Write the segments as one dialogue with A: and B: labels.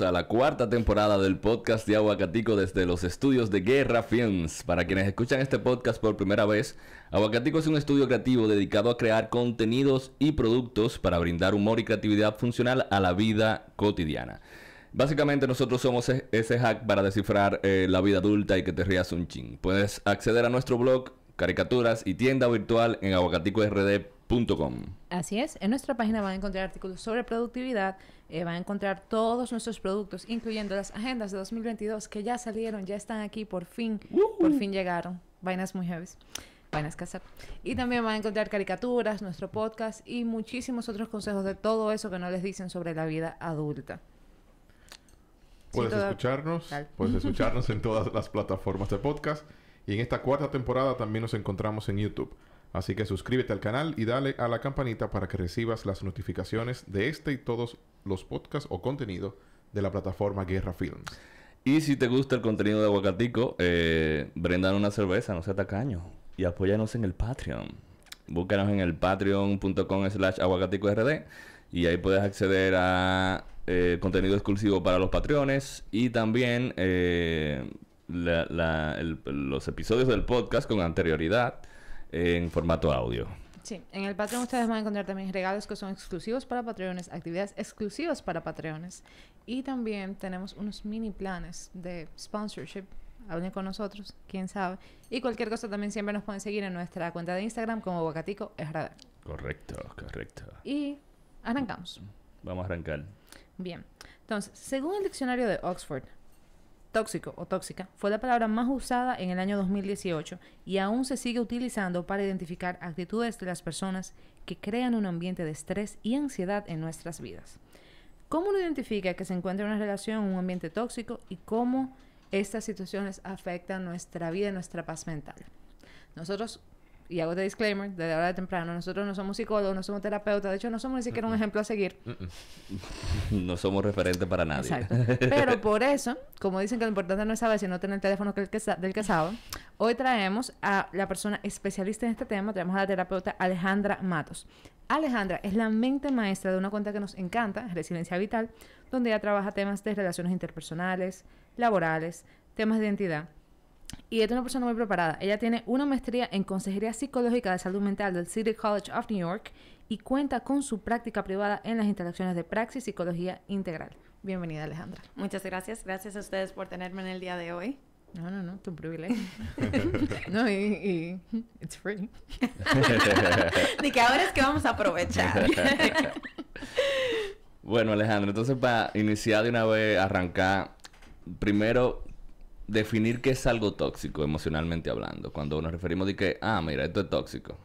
A: A la cuarta temporada del podcast de Aguacatico desde los estudios de Guerra Films. Para quienes escuchan este podcast por primera vez, Aguacatico es un estudio creativo dedicado a crear contenidos y productos para brindar humor y creatividad funcional a la vida cotidiana. Básicamente nosotros somos e- ese hack para descifrar eh, la vida adulta y que te rías un chin. Puedes acceder a nuestro blog, caricaturas y tienda virtual en aguacaticord.com.
B: Así es, en nuestra página van a encontrar artículos sobre productividad, eh, van a encontrar todos nuestros productos, incluyendo las agendas de 2022 que ya salieron, ya están aquí, por fin, por fin llegaron. Vainas muy heavy. Vainas hacer. Y también van a encontrar caricaturas, nuestro podcast y muchísimos otros consejos de todo eso que no les dicen sobre la vida adulta.
C: Puedes
B: toda-
C: escucharnos,
B: Tal.
C: puedes escucharnos en todas las plataformas de podcast y en esta cuarta temporada también nos encontramos en YouTube. Así que suscríbete al canal y dale a la campanita para que recibas las notificaciones de este y todos los podcasts o contenido de la plataforma Guerra Films.
A: Y si te gusta el contenido de Aguacatico, eh, brendan una cerveza, no sea tacaño. Y apóyanos en el Patreon. Búscanos en el patreon.com slash aguacaticord y ahí puedes acceder a eh, contenido exclusivo para los patrones y también eh, los episodios del podcast con anterioridad en formato audio.
B: Sí, en el Patreon ustedes van a encontrar también regalos que son exclusivos para Patreones, actividades exclusivas para Patreones. Y también tenemos unos mini planes de sponsorship. Hablen con nosotros, quién sabe. Y cualquier cosa también siempre nos pueden seguir en nuestra cuenta de Instagram como Bocatico RD.
A: Correcto, correcto.
B: Y arrancamos.
A: Vamos a arrancar.
B: Bien. Entonces, según el diccionario de Oxford, tóxico o tóxica fue la palabra más usada en el año 2018 y aún se sigue utilizando para identificar actitudes de las personas que crean un ambiente de estrés y ansiedad en nuestras vidas. ¿Cómo uno identifica que se encuentra una relación en un ambiente tóxico y cómo estas situaciones afectan nuestra vida y nuestra paz mental? Nosotros, y hago este disclaimer desde ahora de temprano, nosotros no somos psicólogos, no somos terapeutas, de hecho no somos ni siquiera un ejemplo a seguir.
A: No somos referentes para nadie.
B: Exacto. Pero por eso, como dicen que lo importante no es saber, sino tener el teléfono que el que sa- del que sabe, hoy traemos a la persona especialista en este tema, traemos a la terapeuta Alejandra Matos. Alejandra es la mente maestra de una cuenta que nos encanta, Resiliencia Vital, donde ella trabaja temas de relaciones interpersonales, laborales, temas de identidad. Y es una persona muy preparada. Ella tiene una maestría en Consejería Psicológica de Salud Mental del City College of New York y cuenta con su práctica privada en las instalaciones de Praxis Psicología Integral. Bienvenida, Alejandra.
D: Muchas gracias. Gracias a ustedes por tenerme en el día de hoy.
B: No, no, no, es un privilegio. no, y, y it's free.
D: De que ahora es que vamos a aprovechar.
A: Bueno, Alejandro, entonces para iniciar de una vez, arrancar, primero definir qué es algo tóxico emocionalmente hablando. Cuando nos referimos de que, ah, mira, esto es tóxico.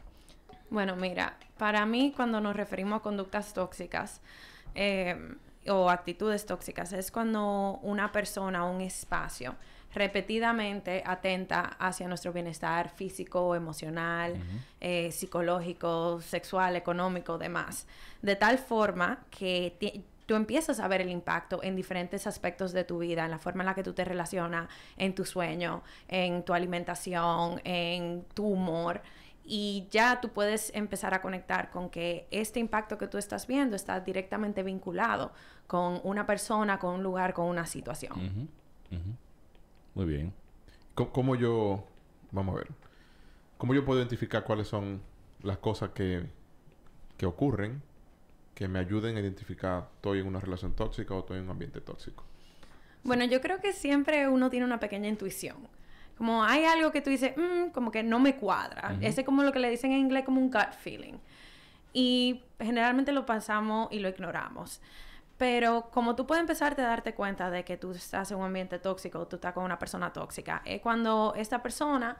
D: bueno, mira, para mí cuando nos referimos a conductas tóxicas eh, o actitudes tóxicas es cuando una persona o un espacio repetidamente atenta hacia nuestro bienestar físico, emocional, eh, psicológico, sexual, económico, demás. De tal forma que tú empiezas a ver el impacto en diferentes aspectos de tu vida, en la forma en la que tú te relacionas, en tu sueño, en tu alimentación, en tu humor. Y ya tú puedes empezar a conectar con que este impacto que tú estás viendo está directamente vinculado con una persona, con un lugar, con una situación.
A: Muy bien.
C: ¿Cómo, cómo yo, vamos a ver, cómo yo puedo identificar cuáles son las cosas que, que ocurren que me ayuden a identificar estoy en una relación tóxica o estoy en un ambiente tóxico?
D: Bueno, yo creo que siempre uno tiene una pequeña intuición. Como hay algo que tú dices, "Mm, como que no me cuadra. Ese es como lo que le dicen en inglés como un gut feeling. Y generalmente lo pasamos y lo ignoramos. Pero como tú puedes empezarte a darte cuenta de que tú estás en un ambiente tóxico o tú estás con una persona tóxica, es cuando esta persona,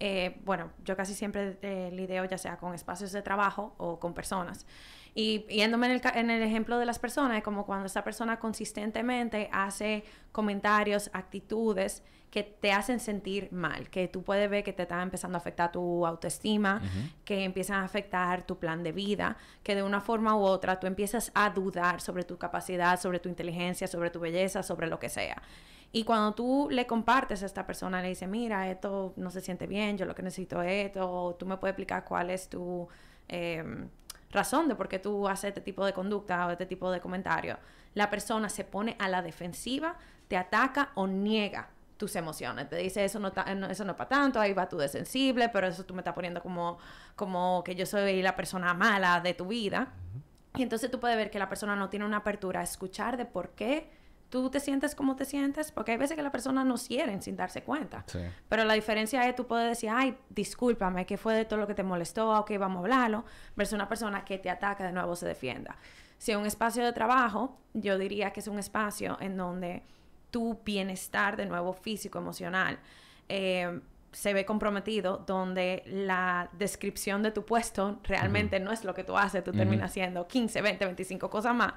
D: eh, bueno, yo casi siempre eh, lidio ya sea con espacios de trabajo o con personas. Y yéndome en el, en el ejemplo de las personas, es como cuando esta persona consistentemente hace comentarios, actitudes que te hacen sentir mal, que tú puedes ver que te están empezando a afectar tu autoestima, que empiezan a afectar tu plan de vida, que de una forma u otra tú empiezas a dudar sobre tu capacidad, sobre tu inteligencia, sobre tu belleza, sobre lo que sea. Y cuando tú le compartes a esta persona, le dices, mira, esto no se siente bien, yo lo que necesito es esto, o tú me puedes explicar cuál es tu eh, razón de por qué tú haces este tipo de conducta o este tipo de comentario, la persona se pone a la defensiva, te ataca o niega tus emociones. Te dice, eso no, eso no es para tanto, ahí va tú de sensible, pero eso tú me estás poniendo como, como que yo soy la persona mala de tu vida. Y entonces tú puedes ver que la persona no tiene una apertura a escuchar de por qué tú te sientes como te sientes, porque hay veces que la persona no quieren sin darse cuenta.
A: Sí.
D: Pero la diferencia es tú puedes decir, ay, discúlpame, ¿qué fue de todo lo que te molestó? Ok, vamos a hablarlo. Versus una persona que te ataca de nuevo se defienda. Si es un espacio de trabajo, yo diría que es un espacio en donde tu bienestar, de nuevo físico, emocional, eh, se ve comprometido, donde la descripción de tu puesto realmente no es lo que tú haces, tú terminas haciendo 15, 20, 25 cosas más.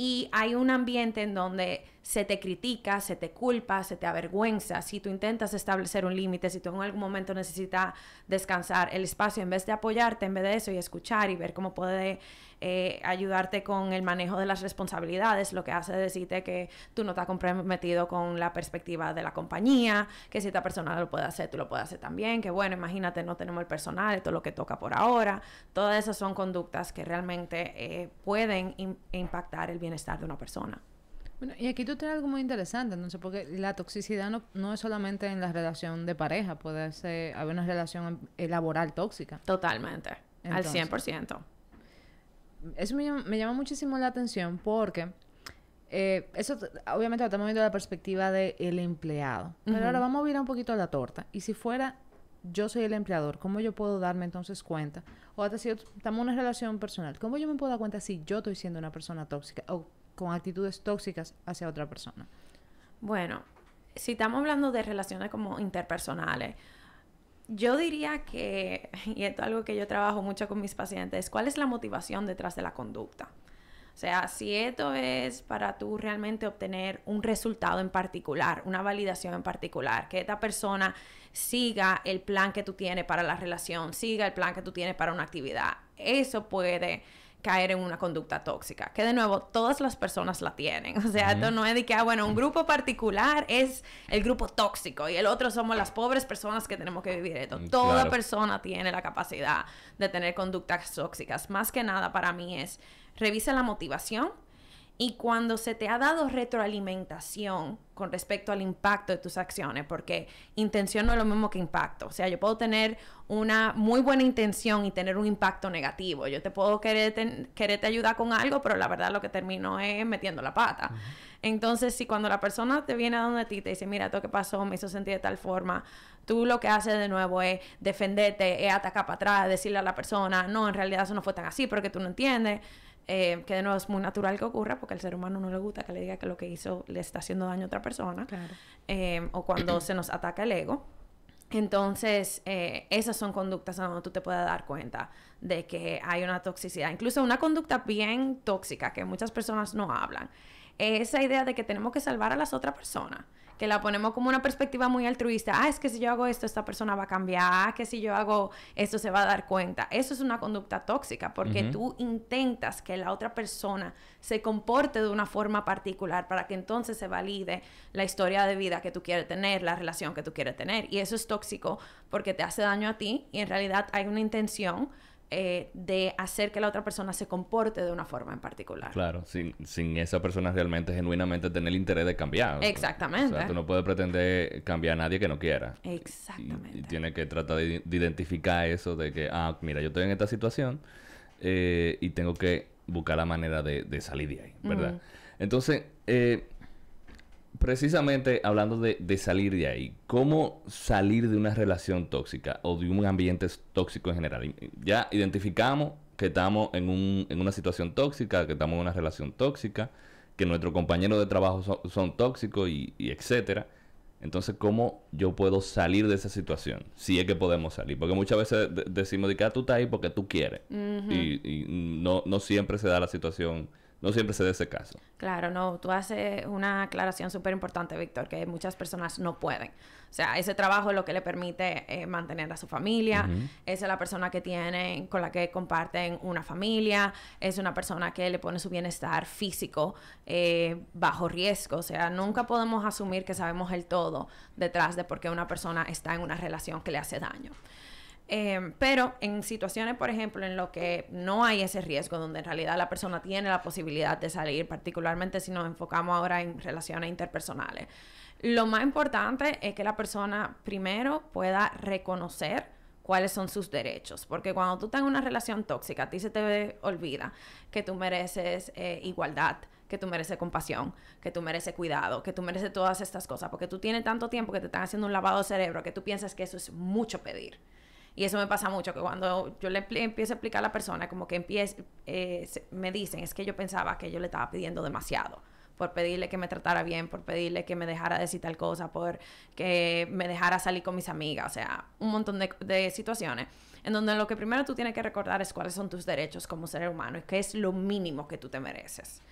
D: Y hay un ambiente en donde se te critica, se te culpa, se te avergüenza. Si tú intentas establecer un límite, si tú en algún momento necesitas descansar, el espacio, en vez de apoyarte, en vez de eso y escuchar y ver cómo puede eh, ayudarte con el manejo de las responsabilidades, lo que hace decirte que tú no estás comprometido con la perspectiva de la compañía, que si esta persona lo puede hacer, tú lo puedes hacer también, que bueno, imagínate, no tenemos el personal, esto es lo que toca por ahora. Todas esas son conductas que realmente eh, pueden im- impactar el bienestar de una persona.
B: Bueno, y aquí tú tienes algo muy interesante, entonces, porque la toxicidad no, no es solamente en la relación de pareja, puede ser, haber una relación eh, laboral tóxica.
D: Totalmente.
B: Entonces.
D: al 100%.
B: Eso me llama, me llama muchísimo la atención porque eh, eso obviamente lo estamos viendo desde la perspectiva del empleado. Pero ahora vamos a virar un poquito la torta. Y si fuera yo soy el empleador, ¿cómo yo puedo darme entonces cuenta? O hasta si estamos en una relación personal, ¿cómo yo me puedo dar cuenta si yo estoy siendo una persona tóxica o con actitudes tóxicas hacia otra persona?
D: Bueno, si estamos hablando de relaciones como interpersonales, yo diría que, y esto es algo que yo trabajo mucho con mis pacientes, ¿cuál es la motivación detrás de la conducta? O sea, si esto es para tú realmente obtener un resultado en particular, una validación en particular, que esta persona siga el plan que tú tienes para la relación, siga el plan que tú tienes para una actividad, eso puede caer en una conducta tóxica, que de nuevo todas las personas la tienen, o sea, esto no es de que, ah, bueno, un grupo particular es el grupo tóxico y el otro somos las pobres personas que tenemos que vivir esto.
A: Mm,
D: Toda
A: claro.
D: persona tiene la capacidad de tener conductas tóxicas. Más que nada para mí es, revisa la motivación y cuando se te ha dado retroalimentación con respecto al impacto de tus acciones, porque intención no es lo mismo que impacto. O sea, yo puedo tener una muy buena intención y tener un impacto negativo. Yo te puedo querer quererte ayudar con algo, pero la verdad lo que termino es metiendo la pata. Entonces, si cuando la persona te viene a donde ti te dice, mira, esto que pasó me hizo sentir de tal forma, tú lo que haces de nuevo es defenderte, es atacar para atrás, decirle a la persona, no, en realidad eso no fue tan así porque tú no entiendes. Eh, que de nuevo es muy natural que ocurra porque al ser humano no le gusta que le diga que lo que hizo le está haciendo daño a otra persona.
B: Claro.
D: Eh, o cuando se nos ataca el ego. Entonces, eh, esas son conductas donde tú te puedes dar cuenta de que hay una toxicidad. Incluso una conducta bien tóxica que muchas personas no hablan. Es esa idea de que tenemos que salvar a las otras personas. Que la ponemos como una perspectiva muy altruista. Ah, es que si yo hago esto, esta persona va a cambiar. Ah, que si yo hago esto, se va a dar cuenta. Eso es una conducta tóxica porque tú intentas que la otra persona se comporte de una forma particular para que entonces se valide la historia de vida que tú quieres tener, la relación que tú quieres tener. Y eso es tóxico porque te hace daño a ti y en realidad hay una intención eh, de hacer que la otra persona se comporte de una forma en particular.
A: Claro, sin, sin esa persona realmente, genuinamente tener el interés de cambiar.
D: Exactamente.
A: O sea, tú no puedes pretender cambiar a nadie que no quiera.
D: Exactamente.
A: y tiene que tratar de, de identificar eso de que, ah, mira, yo estoy en esta situación eh, y tengo que buscar la manera de, de salir de ahí, ¿verdad? Entonces, eh, precisamente hablando de, de salir de ahí, ¿cómo salir de una relación tóxica o de un ambiente tóxico en general? Ya identificamos que estamos en, un, en una situación tóxica, que estamos en una relación tóxica, que nuestros compañeros de trabajo son, son tóxicos y, y etcétera. Entonces, ¿cómo yo puedo salir de esa situación? Si es que podemos salir. Porque muchas veces de- decimos de que ah, tú estás ahí porque tú quieres. Y, y no, no siempre se da la situación, no siempre se da ese caso.
D: Claro, no, tú haces una aclaración súper importante, Víctor, que muchas personas no pueden. O sea, ese trabajo es lo que le permite eh, mantener a su familia, esa es la persona que tienen, con la que comparten una familia, es una persona que le pone su bienestar físico eh, bajo riesgo. O sea, nunca podemos asumir que sabemos el todo detrás de por qué una persona está en una relación que le hace daño. Eh, pero en situaciones, por ejemplo, en lo que no hay ese riesgo, donde en realidad la persona tiene la posibilidad de salir, particularmente si nos enfocamos ahora en relaciones interpersonales, lo más importante es que la persona primero pueda reconocer cuáles son sus derechos, porque cuando tú estás en una relación tóxica, a ti se te olvida que tú mereces eh, igualdad, que tú mereces compasión, que tú mereces cuidado, que tú mereces todas estas cosas, porque tú tienes tanto tiempo que te están haciendo un lavado de cerebro que tú piensas que eso es mucho pedir. Y eso me pasa mucho, que cuando yo le empiezo a explicar a la persona, como que empiece, eh, me dicen, es que yo pensaba que yo le estaba pidiendo demasiado por pedirle que me tratara bien, por pedirle que me dejara decir tal cosa, por que me dejara salir con mis amigas, o sea, un montón de, de, situaciones en donde lo que primero tú tienes que recordar es cuáles son tus derechos como ser humano y qué es lo mínimo que tú te mereces.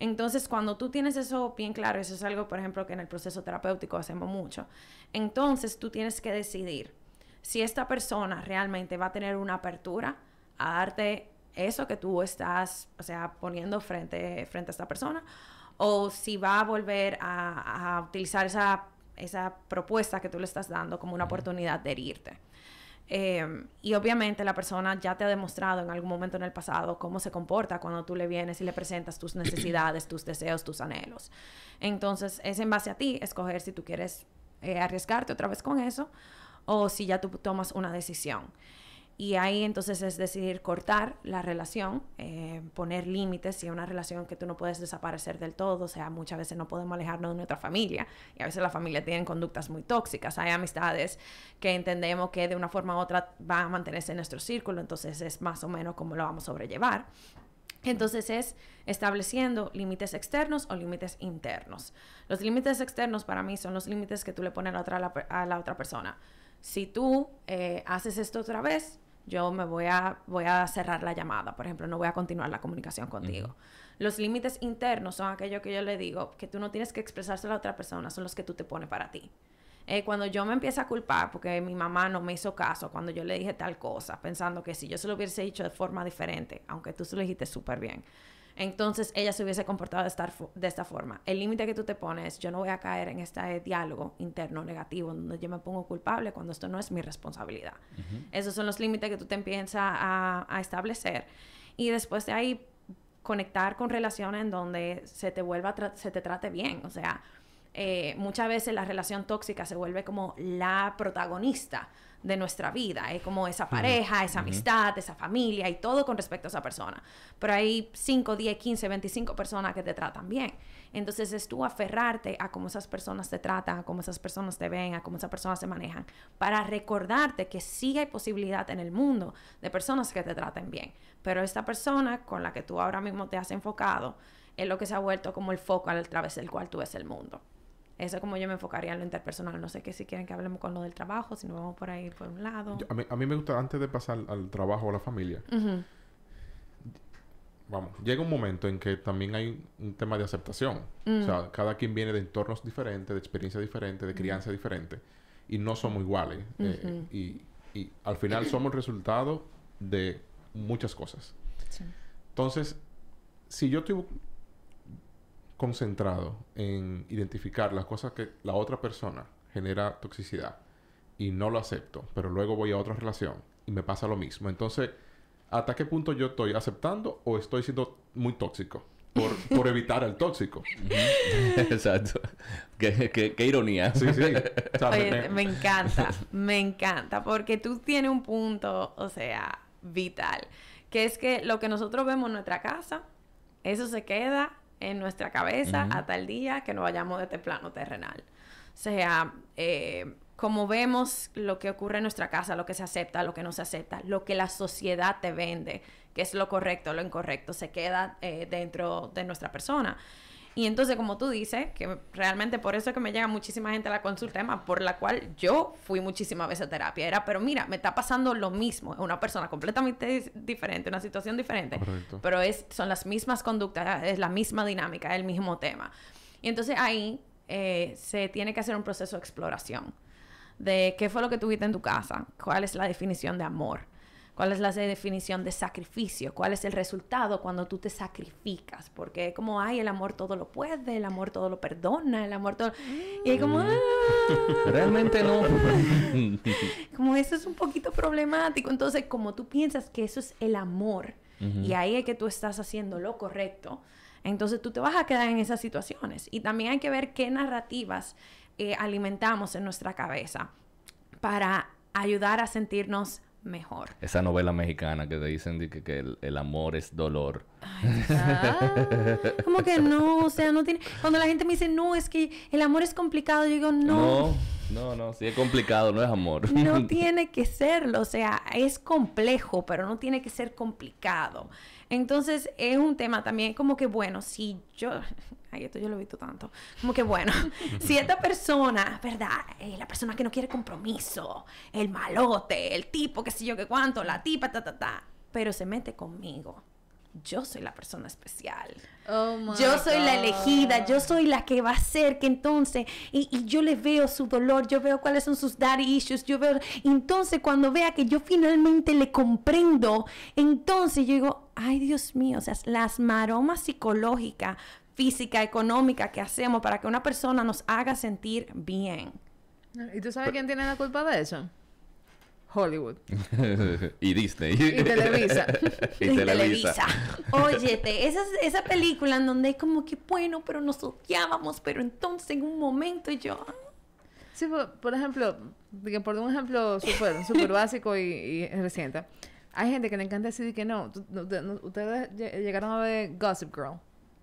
D: Entonces, cuando tú tienes eso bien claro, eso es algo, por ejemplo, que en el proceso terapéutico hacemos mucho, entonces tú tienes que decidir si esta persona realmente va a tener una apertura a darte eso que tú estás, o sea, poniendo frente, frente a esta persona, o si va a volver a, a utilizar esa, esa, propuesta que tú le estás dando como una oportunidad de herirte. Eh, y obviamente la persona ya te ha demostrado en algún momento en el pasado cómo se comporta cuando tú le vienes y le presentas tus necesidades, tus deseos, tus anhelos. Entonces es en base a ti escoger si tú quieres eh, arriesgarte otra vez con eso o si ya tú tomas una decisión. Y ahí entonces es decidir cortar la relación, eh, poner límites si es una relación que tú no puedes desaparecer del todo, o sea, muchas veces no podemos alejarnos de nuestra familia y a veces la familia tiene conductas muy tóxicas, hay amistades que entendemos que de una forma u otra van a mantenerse en nuestro círculo, entonces es más o menos como lo vamos a sobrellevar. Entonces es estableciendo límites externos o límites internos. Los límites externos para mí son los límites que tú le pones a la otra persona si tú eh, haces esto otra vez, yo me voy a, voy a cerrar la llamada, por ejemplo, no voy a continuar la comunicación contigo. Los límites internos son aquellos que yo le digo que tú no tienes que expresárselo a la otra persona, son los que tú te pones para ti. Eh, cuando yo me empiezo a culpar porque mi mamá no me hizo caso cuando yo le dije tal cosa, pensando que si yo se lo hubiese dicho de forma diferente, aunque tú se lo dijiste súper bien, entonces ella se hubiese comportado de, estar, de esta forma. El límite que tú te pones, yo no voy a caer en este diálogo interno negativo donde yo me pongo culpable cuando esto no es mi responsabilidad. Esos son los límites que tú te empiezas a, a establecer. Y después de ahí, conectar con relaciones en donde se te vuelva, se te trate bien. O sea, eh, muchas veces la relación tóxica se vuelve como la protagonista de nuestra vida. Es como esa pareja, esa amistad, esa familia y todo con respecto a esa persona. Pero hay 5, 10, 15, 25 personas que te tratan bien. Entonces es tú aferrarte a cómo esas personas te tratan, a cómo esas personas te ven, a cómo esas personas se manejan, para recordarte que sí hay posibilidad en el mundo de personas que te traten bien. Pero esta persona con la que tú ahora mismo te has enfocado es lo que se ha vuelto como el foco a través del cual tú ves el mundo. Eso es como yo me enfocaría en lo interpersonal. No sé qué si quieren que hablemos con lo del trabajo, si nos vamos por ahí por un lado.
C: Yo, a, mí, a, mí, me gusta, antes de pasar al trabajo o a la familia, uh -huh. vamos, llega un momento en que también hay un tema de aceptación. Uh -huh. O sea, cada quien viene de entornos diferentes, de experiencias diferentes, de crianza uh -huh. diferente, y no somos iguales. Eh, y, y, al final somos el resultado de muchas cosas. Sí. Entonces, si yo estoy concentrado en identificar las cosas que la otra persona genera toxicidad y no lo acepto, pero luego voy a otra relación y me pasa lo mismo. Entonces, ¿hasta qué punto yo estoy aceptando o estoy siendo muy tóxico? Por, por evitar al tóxico.
A: Exacto. Qué, qué, qué, ironía.
C: Sí, sí.
D: O sea, Oye, me... me encanta, me encanta, porque tú tienes un punto, o sea, vital, que es que lo que nosotros vemos en nuestra casa, eso se queda en nuestra cabeza uh -huh. hasta el día que nos vayamos de este plano terrenal. O sea, eh, como vemos lo que ocurre en nuestra casa, lo que se acepta, lo que no se acepta, lo que la sociedad te vende, que es lo correcto, lo incorrecto, se queda eh, dentro de nuestra persona. Y entonces, como tú dices, que realmente por eso es que me llega muchísima gente a la consulta, Emma, por la cual yo fui muchísimas veces a terapia. Era, pero mira, me está pasando lo mismo. Una persona completamente diferente, una situación diferente.
C: Correcto.
D: Pero es, son las mismas conductas, es la misma dinámica, es el mismo tema. Y entonces ahí eh, se tiene que hacer un proceso de exploración de qué fue lo que tuviste en tu casa, cuál es la definición de amor ¿Cuál es la definición de sacrificio? ¿Cuál es el resultado cuando tú te sacrificas? Porque como, ay, el amor todo lo puede, el amor todo lo perdona, el amor todo... Y es como,
A: Mm.
D: "Ah".
A: Realmente no.
D: como eso es un poquito problemático. Entonces, como tú piensas que eso es el amor y ahí es que tú estás haciendo lo correcto, entonces tú te vas a quedar en esas situaciones. Y también hay que ver qué narrativas eh, alimentamos en nuestra cabeza para ayudar a sentirnos mejor.
A: Esa novela mexicana que te dicen de que, que el, el amor es dolor.
B: Ah,
D: Como que no, o sea, no tiene... Cuando la gente me dice, no, es que el amor es complicado, yo digo, no,
A: No, no, no. Si es complicado, no es amor.
D: no tiene que serlo, o sea, es complejo, pero no tiene que ser complicado. Entonces, es un tema también como que, bueno, si yo, ay, esto yo lo he visto tanto, como que, bueno, si esta persona, ¿verdad? Eh, la persona que no quiere compromiso, el malote, el tipo, qué sé yo, qué cuánto, la tipa, ta, ta, ta, pero se mete conmigo. Yo soy la persona especial.
B: oh my
D: Yo soy la
B: God.
D: elegida, yo soy la que va a ser que entonces, y, y yo le veo su dolor, yo veo cuáles son sus daddy issues, yo veo, entonces cuando vea que yo finalmente le comprendo, entonces yo digo, ay Dios mío, o sea, las maromas psicológicas, física, económica que hacemos para que una persona nos haga sentir bien.
B: ¿Y tú sabes quién tiene la culpa de eso? Hollywood.
A: y Disney.
B: Y Televisa.
A: y Televisa.
D: Óyete, esa, esa película en donde es como que bueno, pero nos odiábamos, pero entonces en un momento yo... ah,
B: Sí, por, por ejemplo, por un ejemplo súper súper básico y, y reciente. Hay gente que le encanta decir que no. no- no- ¿Ustedes lle- llegaron a ver Gossip Girl?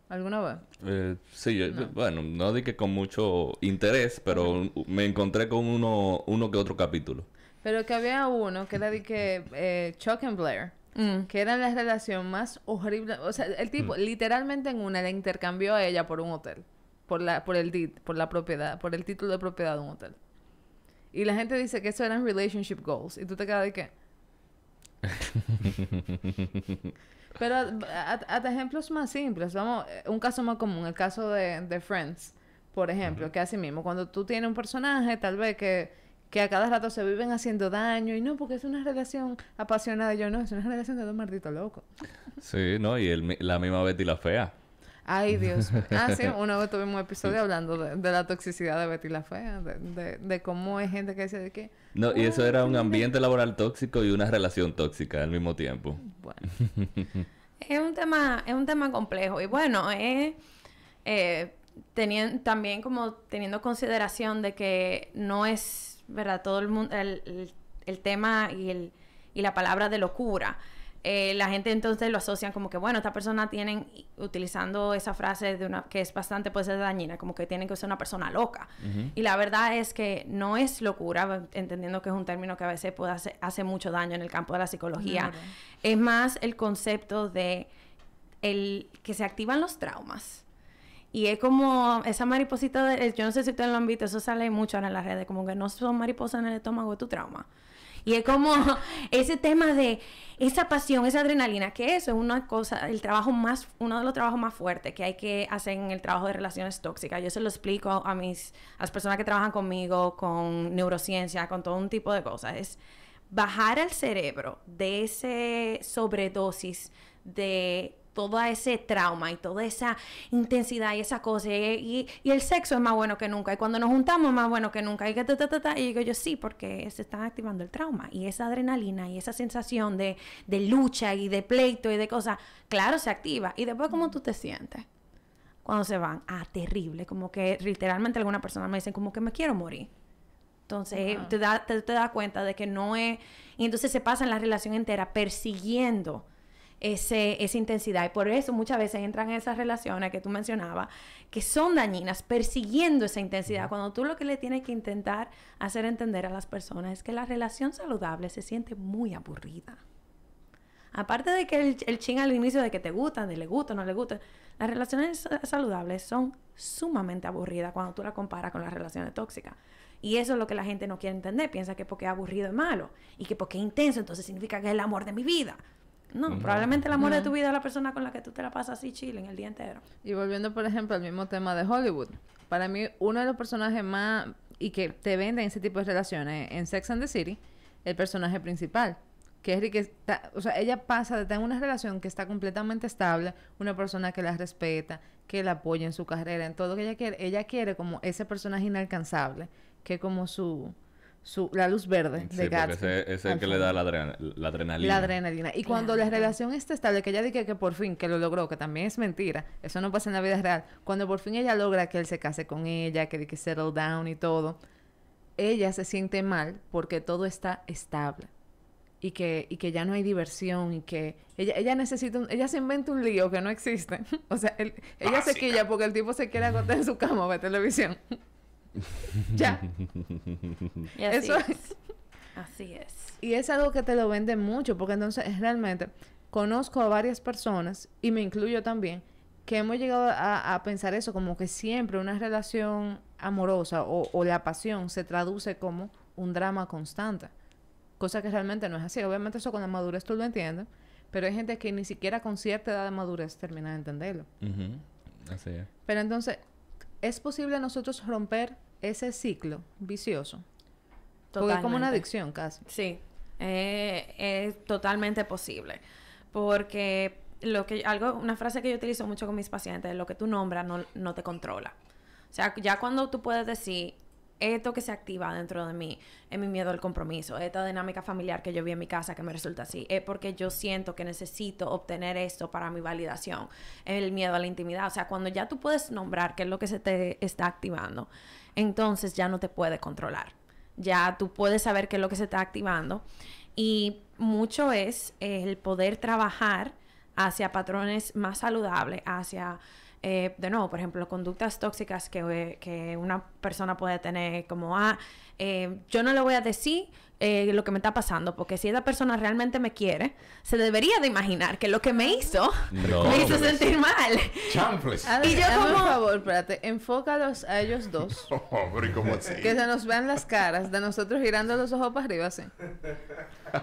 B: ¿Alguna vez?
A: Eh, sí, yo- bueno, no di que con mucho interés, pero me encontré con uno, uno que otro capítulo.
B: Pero que había uno que era de que eh, Chuck and Blair,
D: mm.
B: que era la relación más horrible. O sea, el tipo literalmente en una le intercambió a ella por un hotel. Por la, por el deed, por la propiedad, por el título de propiedad de un hotel. Y la gente dice que eso eran relationship goals. Y tú te quedas de que. Pero hasta ejemplos más simples, vamos, eh, un caso más común, el caso de, de Friends, por ejemplo, que así mismo, cuando tú tienes un personaje, tal vez que, que a cada rato se viven haciendo daño, y no, porque es una relación apasionada, y yo no, es una relación de dos malditos locos.
A: Sí, ¿no? Y el la misma Betty la Fea.
B: Ay, Dios. Ah, sí, una vez tuvimos un episodio hablando de, de la toxicidad de Betty la Fea, de, de, de cómo hay gente que dice de que,
A: No, y eso era un ambiente laboral tóxico y una relación tóxica al mismo tiempo.
B: bueno,
D: Es un tema, es un tema complejo. Y bueno, es eh, también como teniendo consideración de que no es, ¿verdad? Todo el mundo, el, el- el tema y, el, y la palabra de locura. Eh, la gente entonces lo asocian como que, bueno, esta persona tienen, utilizando esa frase de una, que es bastante, puede ser dañina, como que tienen que ser una persona loca. Y la verdad es que no es locura, entendiendo que es un término que a veces puede hacer, hace mucho daño en el campo de la psicología. Es más el concepto de el que se activan los traumas. Y es como esa mariposita de... Yo no sé si ustedes lo han visto, eso sale mucho ahora en las redes, como que no son mariposas en el estómago de tu trauma. Y es como ese tema de esa pasión, esa adrenalina, que eso es una cosa, el trabajo más, uno de los trabajos más fuertes que hay que hacer en el trabajo de relaciones tóxicas. Yo se lo explico a mis, a las personas que trabajan conmigo, con neurociencia, con todo un tipo de cosas. Es bajar al cerebro de ese sobredosis de todo ese trauma y toda esa intensidad y esa cosa. Y, y- y el sexo es más bueno que nunca. Y cuando nos juntamos es más bueno que nunca. Y, que ta, ta, ta, ta. y digo yo, sí, porque se está activando el trauma. Y esa adrenalina y esa sensación de, de lucha y de pleito y de cosas, claro, se activa. Y después, ¿cómo tú te sientes? Cuando se van, ah, terrible. Como que literalmente alguna persona me dicen, como que me quiero morir. Entonces te, te, te das cuenta de que no es... Y entonces se pasa en la relación entera persiguiendo ese, esa intensidad. Y por eso muchas veces entran en esas relaciones que tú mencionabas, que son dañinas, persiguiendo esa intensidad. Cuando tú lo que le tienes que intentar hacer entender a las personas es que la relación saludable se siente muy aburrida. Aparte de que el, el ching al inicio de que te gustan, de le gusta, no le gusta, las relaciones sa- saludables son sumamente aburridas cuando tú la comparas con las relaciones tóxicas. Y eso es lo que la gente no quiere entender. Piensa que porque es aburrido es malo. Y que porque es intenso, entonces significa que es el amor de mi vida. No, probablemente el amor de tu vida es la persona con la que tú te la pasas así chile el día entero.
B: Y volviendo, por ejemplo, al mismo tema de Hollywood. Para mí, uno de los personajes más... Y que te venden ese tipo de relaciones en Sex and the City, el personaje principal. que es que está, o sea, ella pasa de tener una relación que está completamente estable, una persona que la respeta, que la apoya en su carrera, en todo lo que ella quiere, ella quiere como ese personaje inalcanzable, que es como su, su la luz verde
A: Sí,
B: de Gatsby.
A: ese es el que le da la, adrena- la adrenalina.
B: La adrenalina. Y cuando la relación está estable, que ella dice que por fin, que lo logró, que también es mentira, eso no pasa en la vida real. Cuando por fin ella logra que él se case con ella, que, que settle down y todo, ella se siente mal porque todo está estable. Y que, y que ya no hay diversión y que ella, ella necesita un- ella se inventa un lío que no existe. o sea, él- ella se quilla porque el tipo se quiere acostar en su cama a ver televisión. ya.
D: Y así
B: Eso
D: es. Así es.
B: Y es algo que te lo venden mucho, porque entonces es realmente conozco a varias personas, y me incluyo también, que hemos llegado a, a pensar eso, como que siempre una relación amorosa o, o la pasión se traduce como un drama constante. Cosa que realmente no es así. Obviamente eso con la madurez tú lo entiendes, pero hay gente que ni siquiera con cierta edad de madurez termina de entenderlo.
A: Así es.
B: Pero entonces, ¿es posible nosotros romper ese ciclo vicioso? Porque es como una
D: Totalmente.
B: adicción casi.
D: Sí, eh, es totalmente posible. Porque lo que algo, una frase que yo utilizo mucho con mis pacientes, lo que tú nombras no, no te controla. O sea, ya cuando tú puedes decir, esto que se activa dentro de mí es mi miedo al compromiso, esta dinámica familiar que yo vi en mi casa que me resulta así, es porque yo siento que necesito obtener esto para mi validación, el miedo a la intimidad. O sea, cuando ya tú puedes nombrar qué es lo que se te está activando, entonces ya no te puede controlar. Ya tú puedes saber qué es lo que se está activando y mucho es el poder trabajar hacia patrones más saludables, hacia, eh, de nuevo, por ejemplo, conductas tóxicas que, eh, que una persona puede tener, como, ah, eh, yo no le voy a decir eh, lo que me está pasando, porque si esa persona realmente me quiere, se debería de imaginar que lo que me hizo
A: No.
D: me hizo sentir mal.
C: ¡Chanfles!
D: Y yo como-
B: un favor, espérate, enfócalos a ellos dos.
C: Pero ¿y cómo así?
B: Que se nos vean las caras de nosotros girando los ojos para arriba así.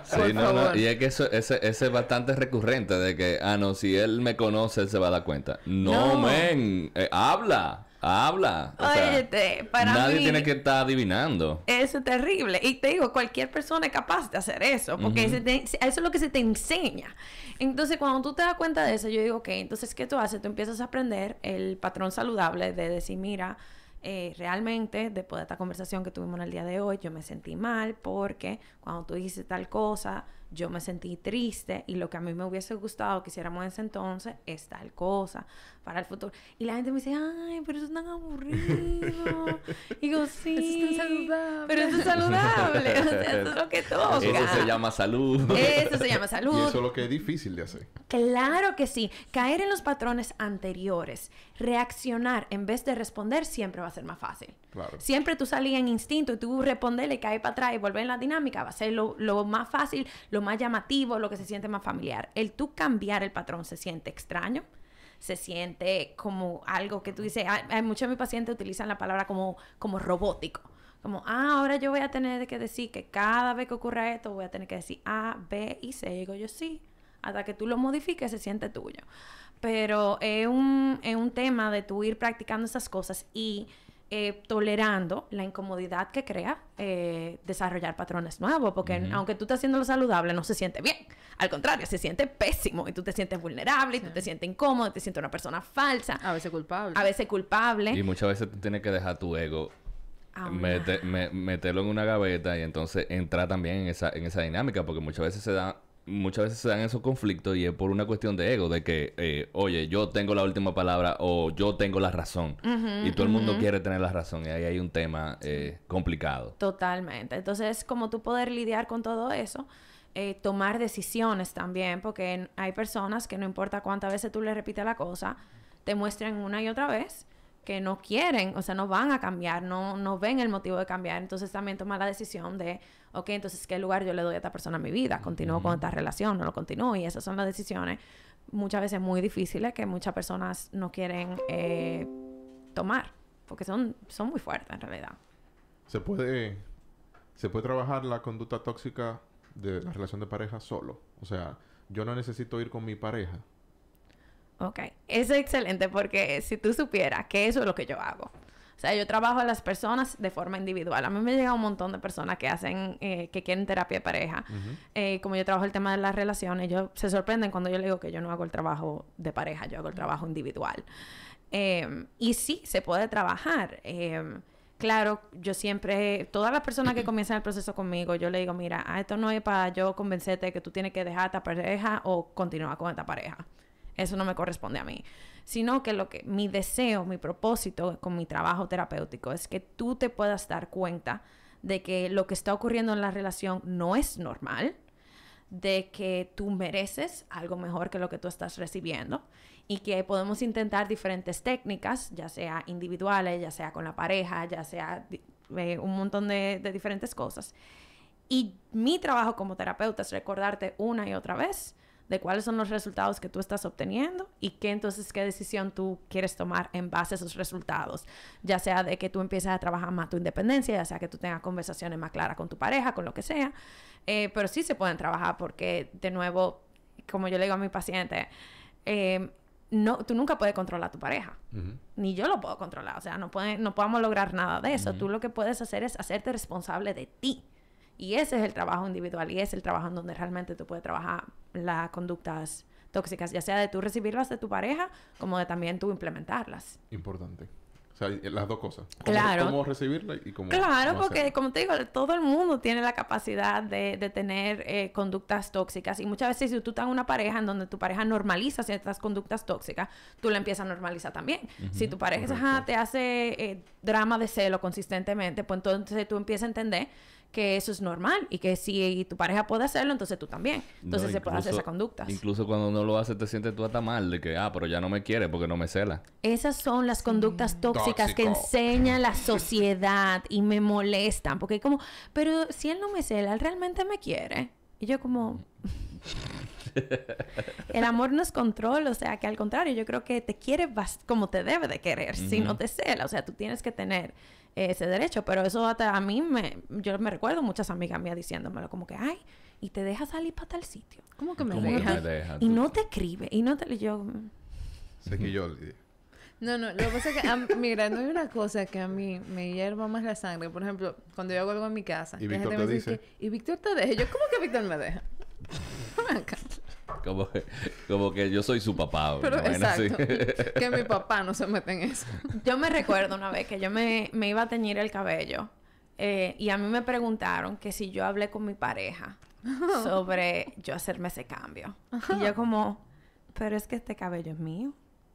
A: Sí,
B: Por
A: no, no. Y es que eso, ese, ese es bastante recurrente de que, ah, no, si él me conoce, él se va a dar cuenta. No,
D: No.
A: men, eh, habla, habla. O sea,
D: para
A: nadie
D: mí-
A: tiene que estar adivinando.
D: Eso es terrible. Y te digo, cualquier persona es capaz de hacer eso, porque te- eso es lo que se te enseña. Entonces, cuando tú te das cuenta de eso, yo digo, ok, entonces, ¿qué tú haces? Tú empiezas a aprender el patrón saludable de decir, mira, eh, realmente, después de esta conversación que tuvimos en el día de hoy, yo me sentí mal porque cuando tú dijiste tal cosa, yo me sentí triste y lo que a mí me hubiese gustado que hiciéramos en ese entonces es tal cosa para el futuro. Y la gente me dice, ay, pero eso es tan aburrido. Y digo, sí,
B: tan saludable".
D: pero eso es saludable. o sea, eso es lo que toca.
A: Eso se llama salud.
D: Eso se llama
C: Y
D: salud.
C: eso es lo que es difícil de hacer.
D: Claro que sí. Caer en los patrones anteriores, reaccionar en vez de responder, siempre va a ser más fácil. Siempre tú salías en instinto y tú responderle, caer para atrás y volver en la dinámica va a ser lo, lo más fácil, lo más llamativo, lo que se siente más familiar. El tú cambiar el patrón se siente extraño, se siente como algo que tú dices, hay muchos de mis pacientes utilizan la palabra como, como robótico. Como, ah, ahora yo voy a tener que decir que cada vez que ocurra esto voy a tener que decir A, B y C. Y digo yo sí, hasta que tú lo modifiques se siente tuyo. Pero es un, es un tema de tú ir practicando esas cosas y eh, tolerando la incomodidad que crea eh, desarrollar patrones nuevos, porque aunque tú estés haciendo lo saludable, no se siente bien. Al contrario, se siente pésimo y tú te sientes vulnerable y tú te sientes incómodo, y te sientes una persona falsa,
B: A veces culpable.
D: a veces culpable.
A: Y muchas veces tú tienes que dejar tu ego,
D: a un
A: mete-
D: lado.
A: me- meterlo en una gaveta y entonces entrar también en esa, en esa dinámica, porque muchas veces se da muchas veces se dan esos conflictos y es por una cuestión de ego, de que, eh, oye, yo tengo la última palabra o yo tengo la razón. y todo el mundo quiere tener la razón y ahí hay un tema eh, complicado.
D: Totalmente. Entonces, como tú poder lidiar con todo eso, eh, tomar decisiones también, porque hay personas que no importa cuántas veces tú le repites la cosa, te muestran una y otra vez que no quieren, o sea, no van a cambiar, no, no ven el motivo de cambiar. Entonces también tomar la decisión de, ok, entonces, ¿qué lugar yo le doy a esta persona en mi vida? ¿Continúo con esta relación? ¿No lo continúo? Y esas son las decisiones muchas veces muy difíciles que muchas personas no quieren eh, tomar, porque son, son muy fuertes en realidad.
C: Se puede, se puede trabajar la conducta tóxica de la relación de pareja solo. O sea, yo no necesito ir con mi pareja.
D: Ok, eso es excelente porque si tú supieras que eso es lo que yo hago. O sea, yo trabajo a las personas de forma individual. A mí me llega un montón de personas que hacen, eh, que quieren terapia de pareja. Eh, como yo trabajo el tema de las relaciones, ellos se sorprenden cuando yo le digo que yo no hago el trabajo de pareja, yo hago el trabajo individual. Eh, y sí, se puede trabajar. Eh, claro, yo siempre, todas las personas que comienzan el proceso conmigo, yo le digo, mira, ah, esto no es para yo convencerte de que tú tienes que dejar esta pareja o continuar con esta pareja. Eso no me corresponde a mí. Sino que lo que mi deseo, mi propósito con mi trabajo terapéutico es que tú te puedas dar cuenta de que lo que está ocurriendo en la relación no es normal, de que tú mereces algo mejor que lo que tú estás recibiendo y que podemos intentar diferentes técnicas, ya sea individuales, ya sea con la pareja, ya sea eh, un montón de diferentes cosas. Y mi trabajo como terapeuta es recordarte una y otra vez de cuáles son los resultados que tú estás obteniendo y qué entonces qué decisión tú quieres tomar en base a esos resultados. Ya sea de que tú empieces a trabajar más tu independencia, ya sea que tú tengas conversaciones más claras con tu pareja, con lo que sea. Eh, pero sí se pueden trabajar porque, de nuevo, como yo le digo a mi paciente, eh, no, tú nunca puedes controlar a tu pareja ni yo lo puedo controlar. O sea, no, puede- no podemos lograr nada de eso. Tú lo que puedes hacer es hacerte responsable de ti. Y ese es el trabajo individual y es el trabajo en donde realmente tú puedes trabajar las conductas tóxicas, ya sea de tú recibirlas de tu pareja como de también tú implementarlas.
C: Importante. O sea, las dos cosas. Cómo-
D: Claro.
C: Cómo recibirla y cómo.
D: Claro,
C: cómo
D: porque
C: hacerla.
D: como te digo, todo el mundo tiene la capacidad de, de tener eh, conductas tóxicas y muchas veces si tú estás en una pareja en donde tu pareja normaliza ciertas conductas tóxicas, tú la empiezas a normalizar también. Si tu pareja ajá, te hace eh, drama de celo consistentemente, pues entonces tú empiezas a entender que eso es normal y que si tu pareja puede hacerlo, entonces tú también. Entonces
A: No,
D: se puede hacer esas conductas.
A: Incluso cuando no lo hace, te sientes tú hasta mal de que, ah, pero ya no me quiere porque no me cela.
D: Esas son las conductas tóxicas que enseña la sociedad y me molestan. Porque como, pero si él no me cela, él realmente me quiere. Y yo como... El amor no es control, o sea, que al contrario, yo creo que te quiere como te debe de querer, si no te cela, o sea, tú tienes que tener ese derecho, pero eso hasta a mí me, yo me recuerdo muchas amigas mías diciéndomelo, como que, ay, y te deja salir para tal sitio,
B: ¿Cómo que me
A: ¿Cómo que
B: deja?
A: me deja?
D: y no te escribe, y no te, yo, mm,
C: Sé que yo.
B: No, no, lo que pasa es que, a mira, no hay una cosa que a mí me hierva más la sangre. Por ejemplo, cuando yo hago algo en mi casa.
C: Y Víctor
B: gente
C: te
B: me dice que, y Víctor te deja. Y Yo, ¿cómo que Víctor me deja?
A: Como que, como que yo soy su papá.
B: Pero exacto. que mi papá no se mete en eso.
D: Yo me recuerdo una vez que yo me, me iba a teñir el cabello eh, y a mí me preguntaron que si yo hablé con mi pareja sobre yo hacerme ese cambio. Y yo como, pero es que este cabello es mío.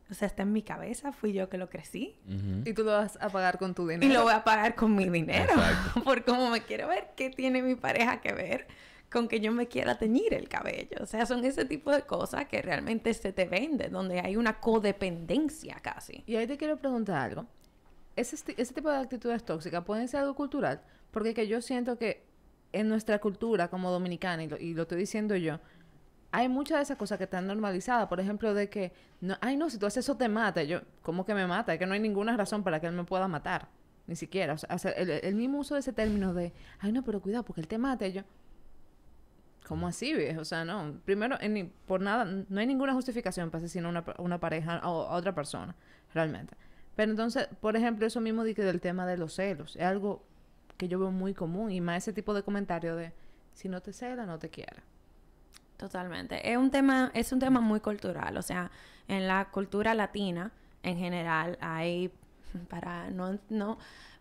D: O sea, está en mi cabeza, fui yo que lo crecí.
B: Y tú lo vas a pagar con tu
D: Y
B: dinero.
D: lo voy a pagar con mi dinero.
A: Exacto.
D: Por cómo me quiero ver, ¿qué tiene mi pareja que ver con que yo me quiera teñir el cabello? O sea, son ese tipo de cosas que realmente se te vende, donde hay una codependencia casi.
B: Y ahí te quiero preguntar algo. Ese, ese tipo de actitudes tóxicas pueden ser algo cultural, porque que yo siento que en nuestra cultura como dominicana, y lo, y lo estoy diciendo yo, hay muchas de esas cosas que están normalizadas. Por ejemplo, de que, no, ay no, si tú haces eso te mata. Yo, ¿cómo que me mata? Es que no hay ninguna razón para que él me pueda matar. Ni siquiera. O sea, el, el mismo uso de ese término de, ay no, pero cuidado, porque él te mata. Yo, ¿Cómo así, viejo? O sea, no. Primero, por nada, no hay ninguna justificación para asesinar a una, una pareja o a otra persona, realmente. Pero entonces, por ejemplo, eso mismo de del tema de los celos, es algo que yo veo muy común y más ese tipo de comentario de si no te cela, no te quiere.
D: Totalmente. Es un tema, es un tema muy cultural. O sea, en la cultura latina, en general, hay para no, no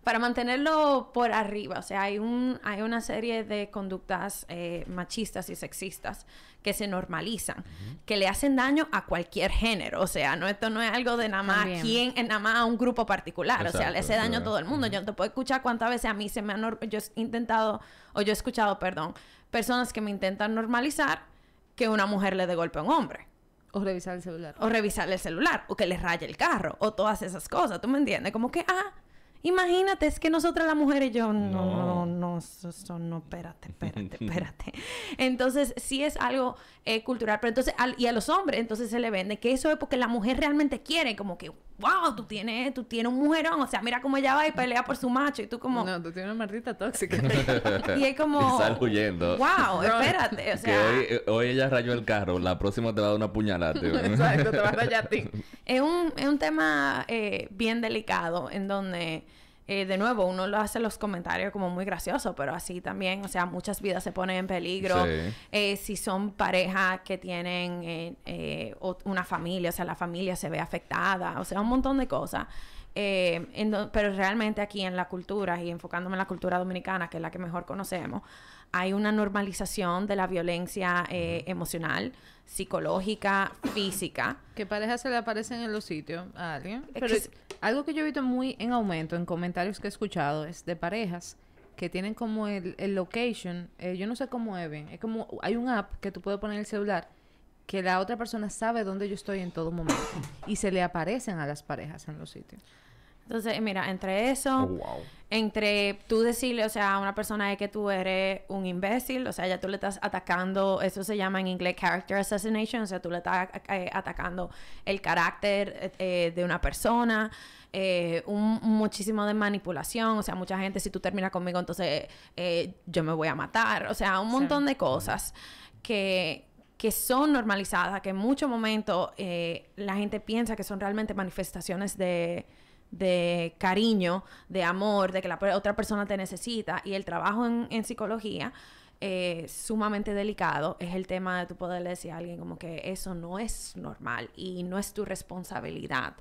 D: para mantenerlo por arriba. O sea, hay un, hay una serie de conductas eh, machistas y sexistas que se normalizan, que le hacen daño a cualquier género. O sea, no, esto no es algo de nada más
B: También.
D: quién, en nada más a un grupo particular. o sea, le hace daño a todo el mundo. Yo no te puedo escuchar cuántas veces a mí se me ha yo he intentado, o yo he escuchado, perdón, personas que me intentan normalizar que una mujer le dé golpe a un hombre.
B: O revisar el celular.
D: O revisarle el celular. O que le raye el carro. O todas esas cosas. ¿Tú me entiendes? Como que, ah, imagínate, es que nosotras las mujeres, yo, no, no,
A: No.
D: no, no, espérate, espérate, espérate. Entonces, sí es algo eh, cultural. Pero entonces, al- y a los hombres, entonces se le vende que eso es porque la mujer realmente quiere, como que, wow, tú tienes, tú tienes un mujerón, o sea, mira cómo ella va y pelea por su macho y tú como...
B: No, tú tienes una maldita tóxica.
D: y es como...
A: Sal huyendo.
D: Wow, espérate, o
A: Que
D: sea...
A: hoy, eh, hoy ella rayó el carro, la próxima te va a dar una puñalada.
B: Exacto, te vas a rayar a ti.
D: Es un, es un tema eh, bien delicado en donde, eh, de nuevo, uno lo hace los comentarios como muy gracioso, pero así también, o sea, muchas vidas se ponen en peligro.
A: Sí.
D: Eh, si son parejas que tienen eh, eh, una familia, o sea, la familia se ve afectada, o sea, un montón de cosas. Eh, en pero realmente aquí en la cultura y enfocándome en la cultura dominicana, que es la que mejor conocemos, hay una normalización de la violencia eh, emocional, psicológica, física.
B: ¿Qué parejas se le aparecen en los sitios a alguien? Pero
D: que es-
B: algo que yo he visto muy en aumento en comentarios que he escuchado es de parejas que tienen como el, el location, eh, yo no sé cómo es bien, es como hay un app que tú puedes poner en el celular que la otra persona sabe dónde yo estoy en todo momento y se le aparecen a las parejas en los sitios.
D: Entonces, mira, entre eso,
C: Oh, wow.
D: entre tú decirle, o sea, a una persona de que tú eres un imbécil, o sea, ya tú le estás atacando, eso se llama en inglés character assassination, o sea, tú le estás eh, atacando el carácter eh, de una persona, eh, un, muchísimo de manipulación, o sea, mucha gente, si tú terminas conmigo, entonces eh, yo me voy a matar, o sea, un montón de cosas que que son normalizadas, que en muchos momentos eh, la gente piensa que son realmente manifestaciones de, de cariño, de amor, de que la otra persona te necesita. Y el trabajo en, psicología eh, sumamente delicado es el tema de tu poder decir a alguien como que eso no es normal y no es tu responsabilidad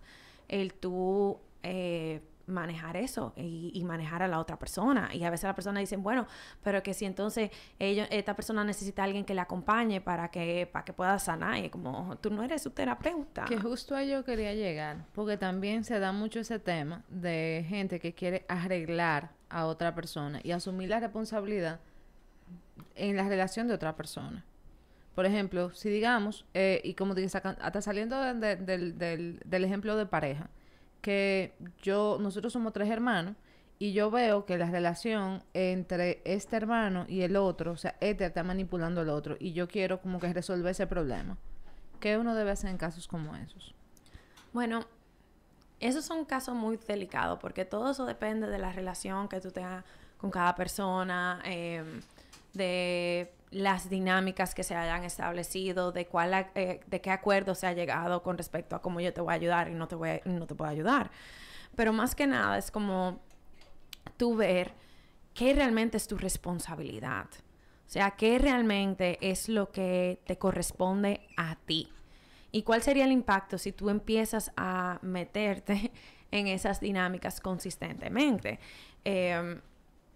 D: el tú eh, manejar eso y, manejar a la otra persona. Y a veces la persona dicen, bueno, pero que si entonces ellos, esta persona necesita a alguien que le acompañe para que, para que pueda sanar. Y como, tú no eres su terapeuta.
B: Que justo a ello quería llegar, porque también se da mucho ese tema de gente que quiere arreglar a otra persona y asumir la responsabilidad en la relación de otra persona. Por ejemplo, si digamos, eh, y como dices, saca- hasta saliendo de- de- del, del- del ejemplo de pareja, que yo, nosotros somos tres hermanos, y yo veo que la relación entre este hermano y el otro, o sea, este está manipulando al otro, y yo quiero como que resolver ese problema. ¿Qué uno debe hacer en casos como esos?
D: Bueno, esos son casos muy delicados porque todo eso depende de la relación que tú tengas con cada persona, eh, de las dinámicas que se hayan establecido, de cuál, eh, de qué acuerdo se ha llegado con respecto a cómo yo te voy a ayudar y no te voy a- no te puedo ayudar. Pero más que nada es como tú ver qué realmente es tu responsabilidad. O sea, qué realmente es lo que te corresponde a ti. ¿Y cuál sería el impacto si tú empiezas a meterte en esas dinámicas consistentemente? Eh,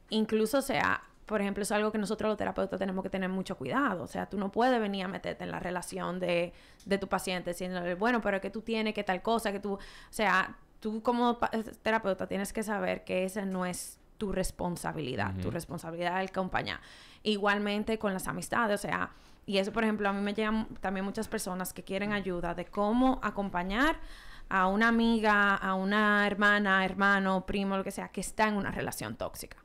D: incluso, sea, por ejemplo, es algo que nosotros los terapeutas tenemos que tener mucho cuidado. O sea, tú no puedes venir a meterte en la relación de, de tu paciente diciéndole, bueno, pero que tú tienes que tal cosa, que tú, o sea, tú como pa- terapeuta tienes que saber que esa no es tu responsabilidad, tu responsabilidad es acompañar. Igualmente con las amistades, o sea, y eso, por ejemplo, a mí me llegan también muchas personas que quieren ayuda de cómo acompañar a una amiga, a una hermana, hermano, primo, lo que sea, que está en una relación tóxica.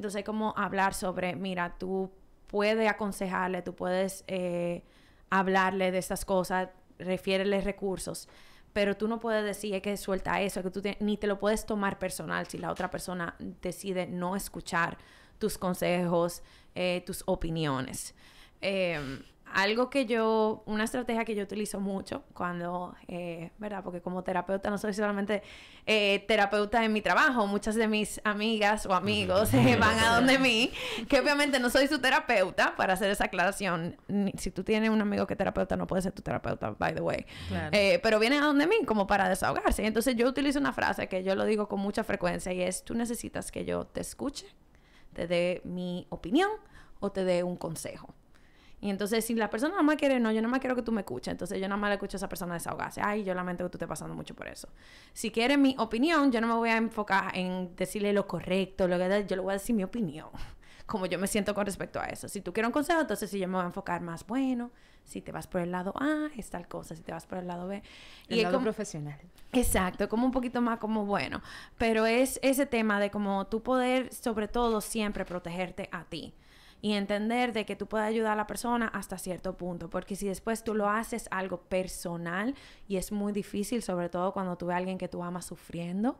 D: Entonces, como hablar sobre, mira, tú puedes aconsejarle, tú puedes eh, hablarle de estas cosas, refiérele recursos, pero tú no puedes decir "Es que suelta eso, que tú ni te lo puedes tomar personal si la otra persona decide no escuchar tus consejos, eh, tus opiniones. Eh, algo que yo, una estrategia que yo utilizo mucho cuando, eh, ¿verdad? Porque como terapeuta no soy solamente eh, terapeuta en mi trabajo, muchas de mis amigas o amigos eh, van a donde mí, que obviamente no soy su terapeuta, para hacer esa aclaración. Ni- Si tú tienes un amigo que es terapeuta, no puede ser tu terapeuta, by the way.
B: Claro.
D: Eh, pero vienen a donde mí como para desahogarse. Entonces yo utilizo una frase que yo lo digo con mucha frecuencia y es, tú necesitas que yo te escuche, te dé mi opinión o te dé un consejo. Y entonces, si la persona nada más quiere, no, yo nada más quiero que tú me escuches. Entonces, yo nada más le escucho a esa persona desahogarse. Ay, yo lamento que tú estés pasando mucho por eso. Si quiere mi opinión, yo no me voy a enfocar en decirle lo correcto, lo que yo le voy a decir mi opinión. Como yo me siento con respecto a eso. Si tú quieres un consejo, entonces sí yo me voy a enfocar más, bueno, si te vas por el lado A, es tal cosa. Si te vas por el lado B.
B: El
D: es
B: lado
D: como-
B: profesional.
D: Exacto, como un poquito más como bueno, pero es ese tema de como tú poder sobre todo siempre protegerte a ti. Y entender de que tú puedes ayudar a la persona hasta cierto punto, porque si después tú lo haces algo personal y es muy difícil, sobre todo cuando tú ves a alguien que tú amas sufriendo,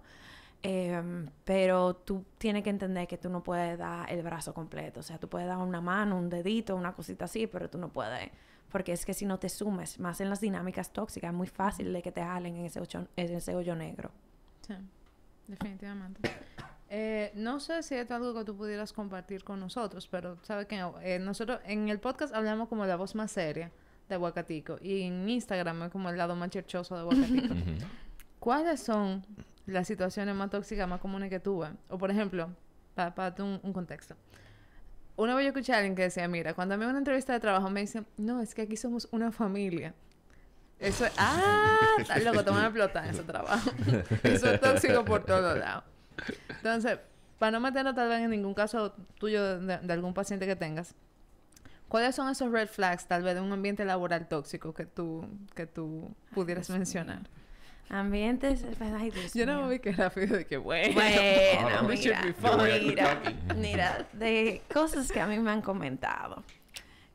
D: em, pero tú tienes que entender que tú no puedes dar el brazo completo, o sea, tú puedes dar una mano, un dedito, una cosita así, pero tú no puedes, porque es que si no te sumes más en las dinámicas tóxicas, es muy fácil de que te jalen en ese, ocho- en ese hoyo negro.
B: Sí, definitivamente. Eh, no sé si es algo que tú pudieras compartir con nosotros, pero sabes que nosotros en el podcast hablamos como la voz más seria de Aguacatico y en Instagram es como el lado más cherchoso de Aguacatico. ¿Cuáles son las situaciones más tóxicas más comunes que tú ves? O por ejemplo, para darte un, un contexto. Una vez yo escuché a alguien que decía, mira, cuando me una entrevista de trabajo me dicen, no, es que aquí somos una familia. Eso es, ah, loco, te van a explotar en ese trabajo. Eso es tóxico por todos lados. Entonces, para no meternos tal vez en ningún caso tuyo de, de algún paciente que tengas, ¿cuáles son esos red flags tal vez de un ambiente laboral tóxico que tú, que tú pudieras mencionar?
D: Ambientes, ay, Dios
B: Yo no
D: mío.
B: me vi que rápido de que bueno.
D: Bueno,
C: Ahora,
B: we should
D: mira, mira, mira, de cosas que a mí me han comentado.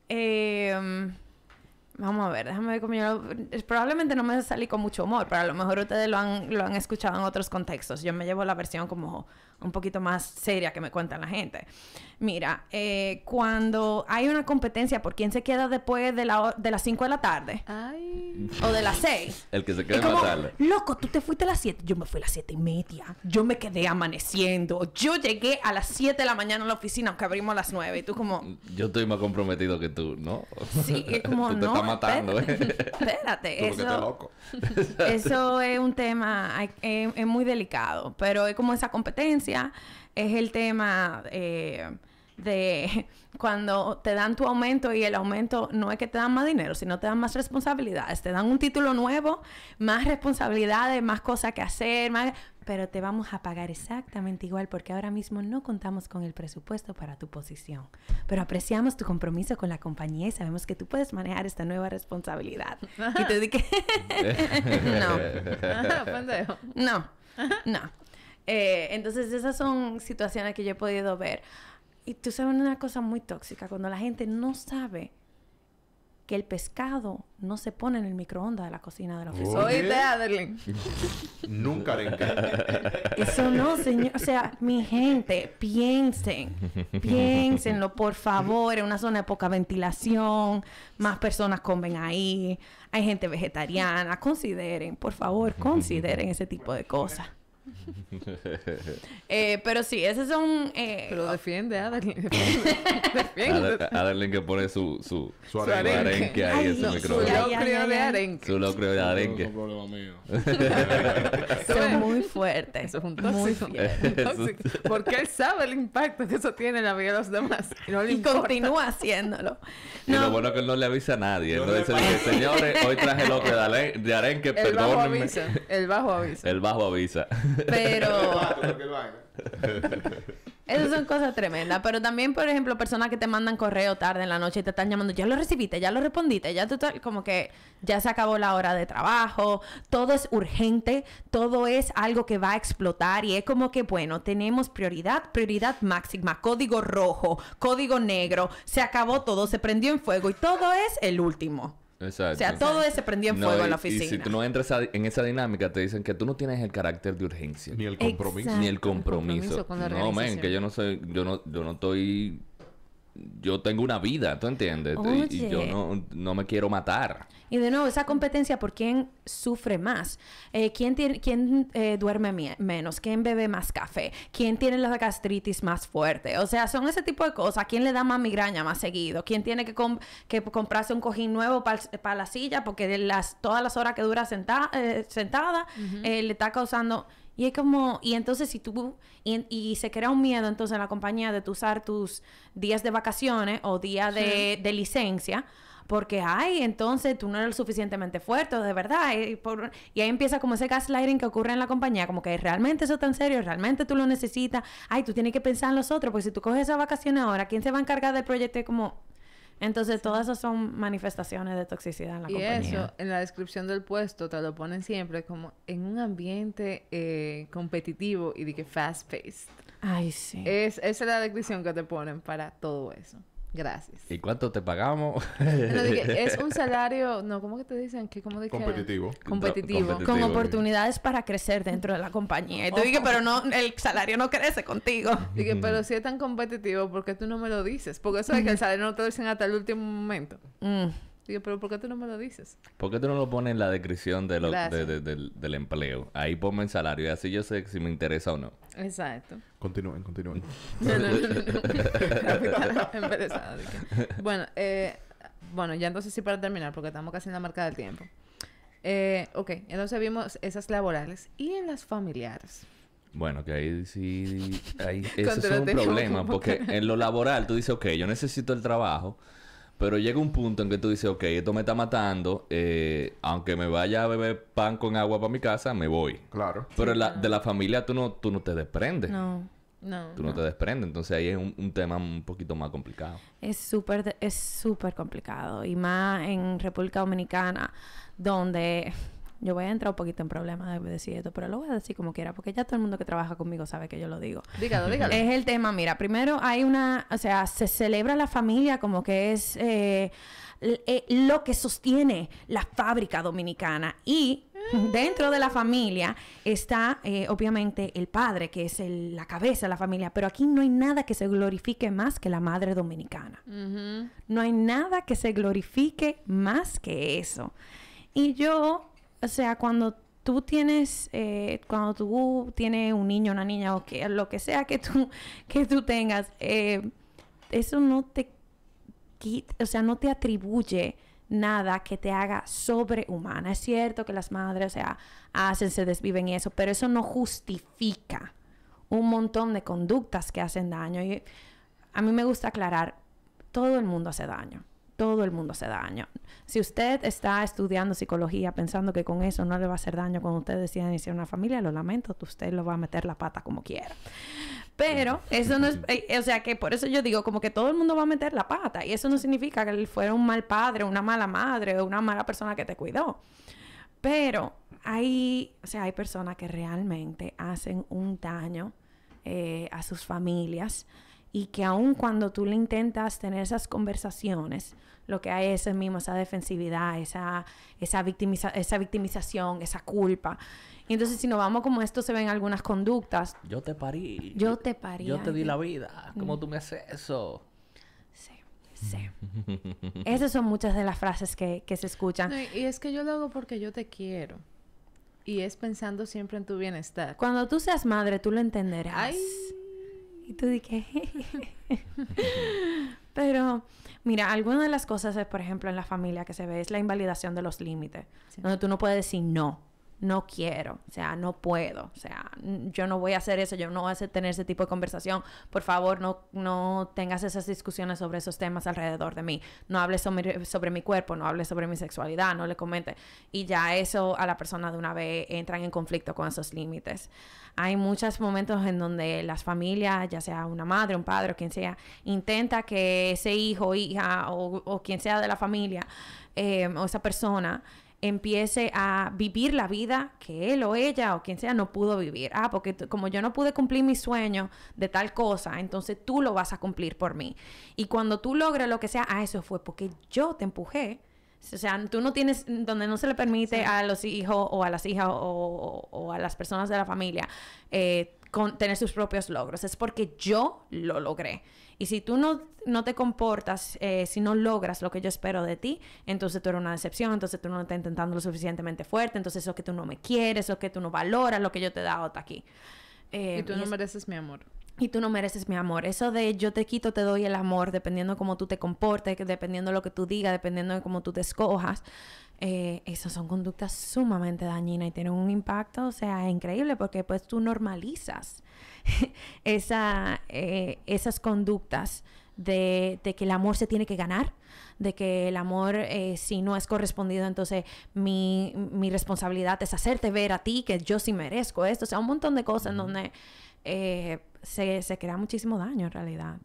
D: Eh, vamos a ver, déjame ver cómo yo... Probablemente no me salí con mucho humor, pero a lo mejor ustedes lo han, lo han escuchado en otros contextos. Yo me llevo la versión como un poquito más seria que me cuentan la gente. Mira, eh, cuando hay una competencia por quién se queda después de, la, de las 5 de la tarde
B: Ay.
D: o de las 6.
A: El que se
D: como,
A: más tarde.
D: loco, tú te fuiste a las 7. Yo me fui a las 7 y media. Yo me quedé amaneciendo. Yo llegué a las 7 de la mañana a la oficina, aunque abrimos a las 9. Y tú como,
A: Yo estoy más comprometido que tú, ¿no?
D: sí, es como, no.
A: Matando,
D: espérate,
A: ¿eh?
D: Eso,
C: loco.
D: eso es un tema, es, es muy delicado. Pero es como esa competencia, es el tema eh, de cuando te dan tu aumento y el aumento no es que te dan más dinero, sino te dan más responsabilidades. Te dan un título nuevo, más responsabilidades, más cosas que hacer, más... pero te vamos a pagar exactamente igual porque ahora mismo no contamos con el presupuesto para tu posición. Pero apreciamos tu compromiso con la compañía y sabemos que tú puedes manejar esta nueva responsabilidad. Y te dije, no. No, no. Eh, entonces esas son situaciones que yo he podido ver. Y tú sabes una cosa muy tóxica, cuando la gente no sabe que el pescado no se pone en el microondas de la cocina de la oficina.
B: Oíste, Adeline.
C: Nunca arenque.
D: Eso no, señor. O sea, mi gente, piensen. Piénsenlo, por favor. En una zona de poca ventilación. Más personas comen ahí. Hay gente vegetariana. Consideren, por favor, consideren ese tipo de cosas. Eh, pero sí, esos son... eh,
B: Pero defiende, Adeline. Defiende. Defiende.
A: Ade- Adeline que pone su, su,
C: Su
B: Su
C: arenque.
B: arenque.
A: arenque ahí
D: Ay,
A: en su
D: no,
A: micrófono.
B: locrio de arenque.
A: Su locrio de arenque.
E: es un problema mío.
D: son muy fuertes.
B: Eso es un
D: Muy
B: tóxico. tóxico. Porque él sabe el impacto que eso tiene en la vida de los demás. Y no le
D: Y
B: importa.
D: continúa haciéndolo.
A: Y lo
D: No,
A: bueno es que él no le avisa a nadie.
C: Yo
A: No dice, señores, hoy traje locrio de, arenque,
B: El bajo
A: perdónenme.
B: avisa. El bajo avisa.
A: El bajo avisa.
D: Pero... Esas son cosas tremendas. Pero también, por ejemplo, personas que te mandan correo tarde en la noche y te están llamando, ya lo recibiste, ya lo respondiste, ya tú, como que ya se acabó la hora de trabajo, todo es urgente, todo es algo que va a explotar y es como que, bueno, tenemos prioridad, prioridad máxima, código rojo, código negro, se acabó todo, se prendió en fuego y todo es el último.
A: Exacto.
D: O sea, todo es se prendió en
A: No,
D: fuego
A: y-
D: en la
A: Y
D: oficina.
A: si tú no entras a- en esa dinámica, te dicen que tú no tienes el carácter de urgencia.
C: Ni el compromiso.
D: Exacto.
A: Ni el compromiso.
B: compromiso con la
A: no, men, que yo no soy, yo no, yo no estoy, yo tengo una vida, ¿tú entiendes? Y, y yo no, no me quiero matar.
D: Y de nuevo, esa competencia por quién sufre más, Eh, quién, tiene, quién eh, duerme menos, quién bebe más café, quién tiene la gastritis más fuerte. O sea, son ese tipo de cosas. ¿Quién le da más migraña más seguido? ¿Quién tiene que, com- que comprarse un cojín nuevo para la silla porque de las, todas las horas que dura senta- eh, sentada eh, le está causando... Y es como, y entonces si tú, y, y se crea un miedo entonces en la compañía de usar tus días de vacaciones o días de, de licencia, porque, ay, entonces tú no eres lo suficientemente fuerte, de verdad. Y, por- y ahí empieza como ese gaslighting que ocurre en la compañía, como que realmente eso es tan serio, realmente tú lo necesitas. Ay, tú tienes que pensar en los otros, porque si tú coges esas vacaciones ahora, ¿quién se va a encargar del proyecto? Y como... Entonces, todas esas son manifestaciones de toxicidad en la
B: Y
D: compañía.
B: eso, en la descripción del puesto, te lo ponen siempre como en un ambiente eh, competitivo y de que fast-paced.
D: Ay, sí.
B: Es, esa es la descripción que te ponen para todo eso. Gracias.
A: ¿Y cuánto te pagamos?
B: No, dije, es un salario, no, ¿cómo que te dicen? que como de que-
C: Competitivo.
B: Competitivo.
A: Competitivo.
D: Con oportunidades para crecer dentro de la compañía. Y tú dices, pero no, el salario no crece contigo.
B: Dije, pero si es tan competitivo, ¿por qué tú no me lo dices? Porque eso es que el salario no te lo dicen hasta el último momento.
D: Mm.
B: Dije, pero ¿por qué tú no me lo dices?
A: ¿Por qué tú no lo pones en la descripción de lo- de-
B: Gracias.
A: de- del, empleo? Ahí ponme el salario y así yo sé si me interesa o no.
B: Exacto.
C: Continúen, continúen.
B: No, no, no. Bueno, eh, bueno, ya entonces sí para terminar, porque estamos casi en la marca del tiempo. Eh, ok, entonces vimos esas laborales y en las familiares.
A: Bueno, que ahí sí... Ahí, ese es un problema. Porque
B: que-
A: en lo laboral tú dices, ok, yo necesito el trabajo. Pero llega un punto en que tú dices, ok, esto me está matando. eh, aunque me vaya a beber pan con agua para mi casa, me voy.
C: Claro.
A: Pero la- de la familia tú no, tú no te desprendes.
D: No.
B: No.
A: Tú no, te desprendes. Entonces ahí es un, un tema un poquito más complicado.
D: Es súper es súper complicado y más en República Dominicana donde yo voy a entrar un poquito en problemas de decir esto, pero lo voy a decir como quiera porque ya todo el mundo que trabaja conmigo sabe que yo lo digo.
B: Dígalo, dígalo.
D: Es el tema, mira, primero hay una, o sea, se celebra la familia como que es eh, eh, lo que sostiene la fábrica dominicana y dentro de la familia está eh, obviamente el padre, que es el- la cabeza de la familia, pero aquí no hay nada que se glorifique más que la madre dominicana. No hay nada que se glorifique más que eso. Y yo, o sea, cuando tú tienes, eh, cuando tú tienes un niño, una niña o que, lo que sea que tú, que tú tengas, eh, eso no te quita, o sea, no te atribuye nada que te haga sobrehumana. Es cierto que las madres, o sea, hacen, se desviven y eso, pero eso no justifica un montón de conductas que hacen daño. A mí me gusta aclarar, todo el mundo hace daño. Todo el mundo hace daño. Si usted está estudiando psicología pensando que con eso no le va a hacer daño cuando usted decida iniciar una familia, lo lamento, usted lo va a meter la pata como quiera. Pero eso no es, eh, o sea que por eso yo digo como que todo el mundo va a meter la pata y eso no significa que él fuera un mal padre, una mala madre o una mala persona que te cuidó. Pero hay, o sea, hay personas que realmente hacen un daño eh, a sus familias y que aun cuando tú le intentas tener esas conversaciones, lo que hay es el mismo, esa defensividad, esa, esa, victimiza- esa victimización, esa culpa. Y entonces si nos vamos como esto se ven algunas conductas,
A: Yo te parí.
D: Yo te parí,
A: Yo te di la vida. ¿Cómo tú me haces eso?
D: sí, sí. Esas son muchas de las frases que, que se escuchan.
B: No, y es que yo lo hago porque yo te quiero. Y es pensando siempre en tu bienestar.
D: Cuando tú seas madre, tú lo entenderás.
B: Ay.
D: Y tú dices, pero mira, alguna de las cosas, es, por ejemplo, en la familia que se ve es la invalidación de los límites,
B: Sí.
D: donde tú no puedes decir no, no quiero, o sea, no puedo, o sea, yo no voy a hacer eso, yo no voy a hacer- tener ese tipo de conversación, por favor, no, no tengas esas discusiones sobre esos temas alrededor de mí, no hables sobre, sobre mi cuerpo, no hables sobre mi sexualidad, no le comentes, y ya eso a la persona de una vez entran en conflicto con esos límites. Hay muchos momentos en donde las familias, ya sea una madre, un padre o quien sea, intenta que ese hijo, hija o, o quien sea de la familia eh, o esa persona empiece a vivir la vida que él o ella o quien sea no pudo vivir. Ah, porque como yo no pude cumplir mi sueño de tal cosa, entonces tú lo vas a cumplir por mí. Y cuando tú logres lo que sea, ah, eso fue porque yo te empujé. O sea, tú no tienes, donde no se le permite a los hijos o a las hijas o, o- o a las personas de la familia eh, con, tener sus propios logros. Es porque yo lo logré. Y si tú no, no te comportas, eh, si no logras lo que yo espero de ti, entonces tú eres una decepción, entonces tú no estás intentando lo suficientemente fuerte, entonces eso que tú no me quieres, eso que tú no valoras, lo que yo te he dado hasta aquí. Eh,
B: y tú no
D: es-
B: mereces mi amor.
D: y tú no mereces mi amor. Eso de yo te quito, te doy el amor, dependiendo de cómo tú te comportes, dependiendo de lo que tú digas, dependiendo de cómo tú te escojas. Eh, esas son conductas sumamente dañinas y tienen un impacto, o sea, increíble, porque pues tú normalizas esa, eh, esas conductas de, de que el amor se tiene que ganar, de que el amor, eh, si no es correspondido, entonces mi, mi responsabilidad es hacerte ver a ti que yo sí merezco esto. O sea, un montón de cosas en donde eh, se, se crea muchísimo daño en realidad.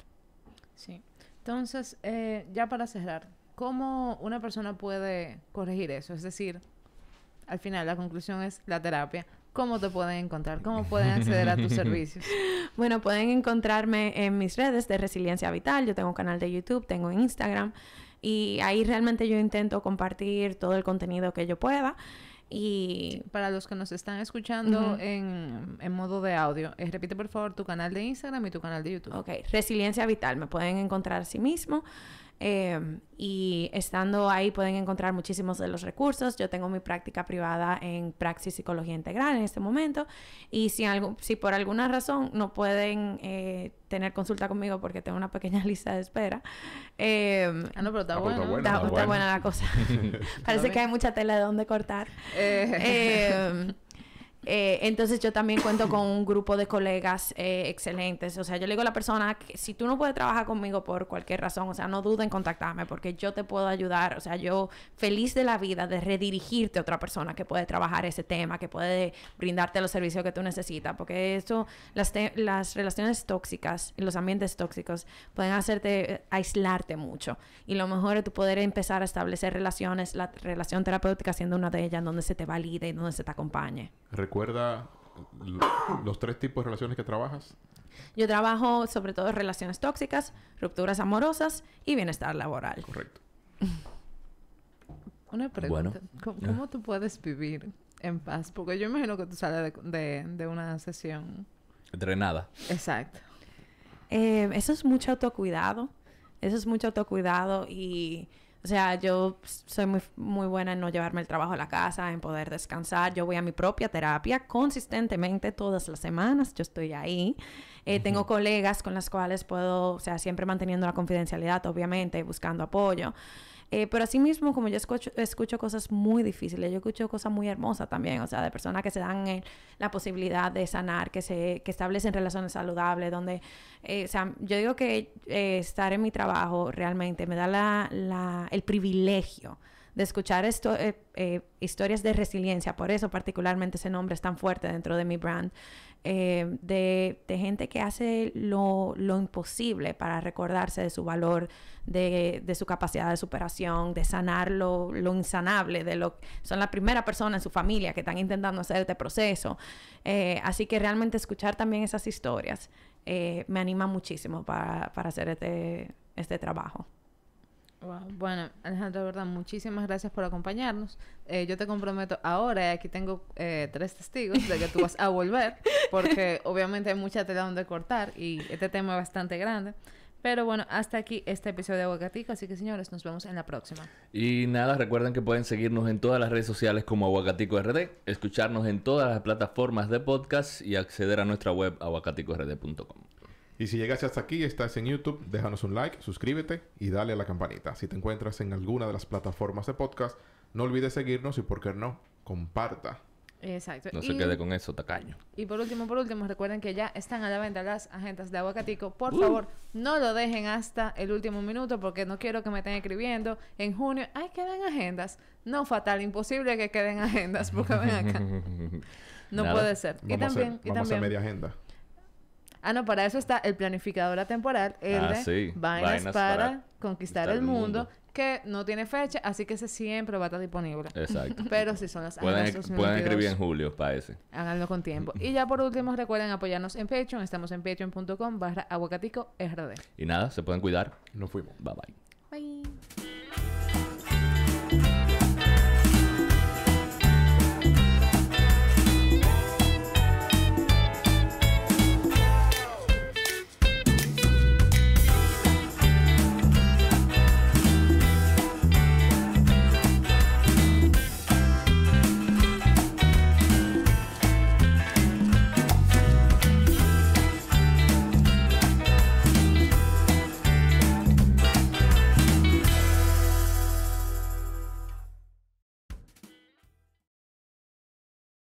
B: Sí. Entonces, eh, ya para cerrar, ¿cómo una persona puede corregir eso? Es decir, al final la conclusión es la terapia, ¿cómo te pueden encontrar? ¿Cómo pueden acceder a tus servicios?
D: Bueno, pueden encontrarme en mis redes de Resiliencia Vital. Yo tengo un canal de YouTube, tengo Instagram. Y ahí realmente yo intento compartir todo el contenido que yo pueda. Y
B: Para los que nos están escuchando en, en modo de audio, eh, repite por favor tu canal de Instagram y tu canal de YouTube.
D: Ok, Resiliencia Vital, me pueden encontrar a sí mismo. Eh, y estando ahí pueden encontrar muchísimos de los recursos. Yo tengo mi práctica privada en Praxis Psicología Integral en este momento. Y si, algo, si por alguna razón no pueden eh, tener consulta conmigo porque tengo una pequeña lista de espera, eh,
B: Ah, no, pero está
C: Ah,
B: bueno.
C: está bueno.
D: está, está
C: bueno.
D: buena la cosa. Parece que hay mucha tela de dónde cortar.
B: Eh,
D: entonces yo también cuento con un grupo de colegas eh, excelentes. O sea, yo le digo a la persona que si tú no puedes trabajar conmigo por cualquier razón, o sea, no duda en contactarme porque yo te puedo ayudar. O sea, yo feliz de la vida de redirigirte a otra persona que puede trabajar ese tema, que puede brindarte los servicios que tú necesitas. Porque eso, las, las relaciones tóxicas y los ambientes tóxicos pueden hacerte eh, aislarte mucho. Y lo mejor es tu poder empezar a establecer relaciones, la relación terapéutica siendo una de ellas, donde se te valide y donde se te acompañe.
C: Recuerda los tres tipos de relaciones que trabajas.
D: Yo trabajo sobre todo en relaciones tóxicas, rupturas amorosas y bienestar laboral.
C: Correcto.
B: Una pregunta.
A: Bueno.
B: ¿Cómo, cómo tú puedes vivir en paz? Porque yo imagino que tú sales de, de, de una sesión.
A: Drenada.
B: Exacto.
D: Eh, eso es mucho autocuidado. Eso es mucho autocuidado y, o sea, yo soy muy, muy buena en no llevarme el trabajo a la casa, en poder descansar. Yo voy a mi propia terapia consistentemente todas las semanas. Yo estoy ahí. Eh, Tengo colegas con las cuales puedo, o sea, siempre manteniendo la confidencialidad, obviamente, buscando apoyo. Eh, pero asimismo, como yo escucho, escucho cosas muy difíciles, yo escucho cosas muy hermosas también, o sea, de personas que se dan eh, la posibilidad de sanar, que se que establecen relaciones saludables, donde, eh, o sea, yo digo que eh, estar en mi trabajo realmente me da la, el privilegio de escuchar esto, eh, eh, historias de resiliencia, por eso particularmente ese nombre es tan fuerte dentro de mi brand, eh, de, de gente que hace lo, lo imposible para recordarse de su valor, de, de su capacidad de superación, de sanar lo, lo insanable, de lo son la primera persona en su familia que están intentando hacer este proceso. Eh, así que realmente escuchar también esas historias eh, me anima muchísimo para, para hacer este, este trabajo.
B: Wow. Bueno, Alejandro, de verdad, muchísimas gracias por acompañarnos. Eh, yo te comprometo ahora, y aquí tengo eh, tres testigos de que tú vas a volver, porque obviamente hay mucha tela donde cortar y este tema es bastante grande. Pero bueno, hasta aquí este episodio de Aguacatico, así que señores, nos vemos en la próxima.
A: Y nada, recuerden que pueden seguirnos en todas las redes sociales como Aguacatico RD, escucharnos en todas las plataformas de podcast y acceder a nuestra web aguacaticord.com.
C: Y si llegaste hasta aquí, estás en YouTube, déjanos un like, suscríbete y dale a la campanita. Si te encuentras en alguna de las plataformas de podcast, no olvides seguirnos y, por qué no, comparta.
B: Exacto.
A: No
B: y,
A: se quede con eso, tacaño.
B: y por último, por último, recuerden que ya están a la venta las agendas de Aguacatico. Por
A: Uh.
B: favor, no lo dejen hasta el último minuto porque no quiero que me estén escribiendo en junio. Ay, quedan agendas. No, fatal, imposible que queden agendas porque ven acá. No
A: Nada.
B: puede ser. y
C: a,
B: también,
C: hacer,
B: y
C: vamos a
B: también.
C: media agenda.
B: Ah, no, para eso está el planificador atemporal, el
A: Ah,
B: de
A: sí.
B: Vainas,
A: Vainas
B: para,
A: para
B: conquistar el mundo, que no tiene fecha, así que ese siempre va a estar disponible.
A: Exacto.
B: Pero si son las
A: Pueden, pueden escribir en
B: 2022,
A: julio para ese.
B: háganlo con tiempo. Y ya por último, recuerden apoyarnos en Patreon. Estamos en patreon.com barra aguacatico RD.
A: Y nada, se pueden cuidar.
C: Nos fuimos.
A: Bye bye.
B: Bye.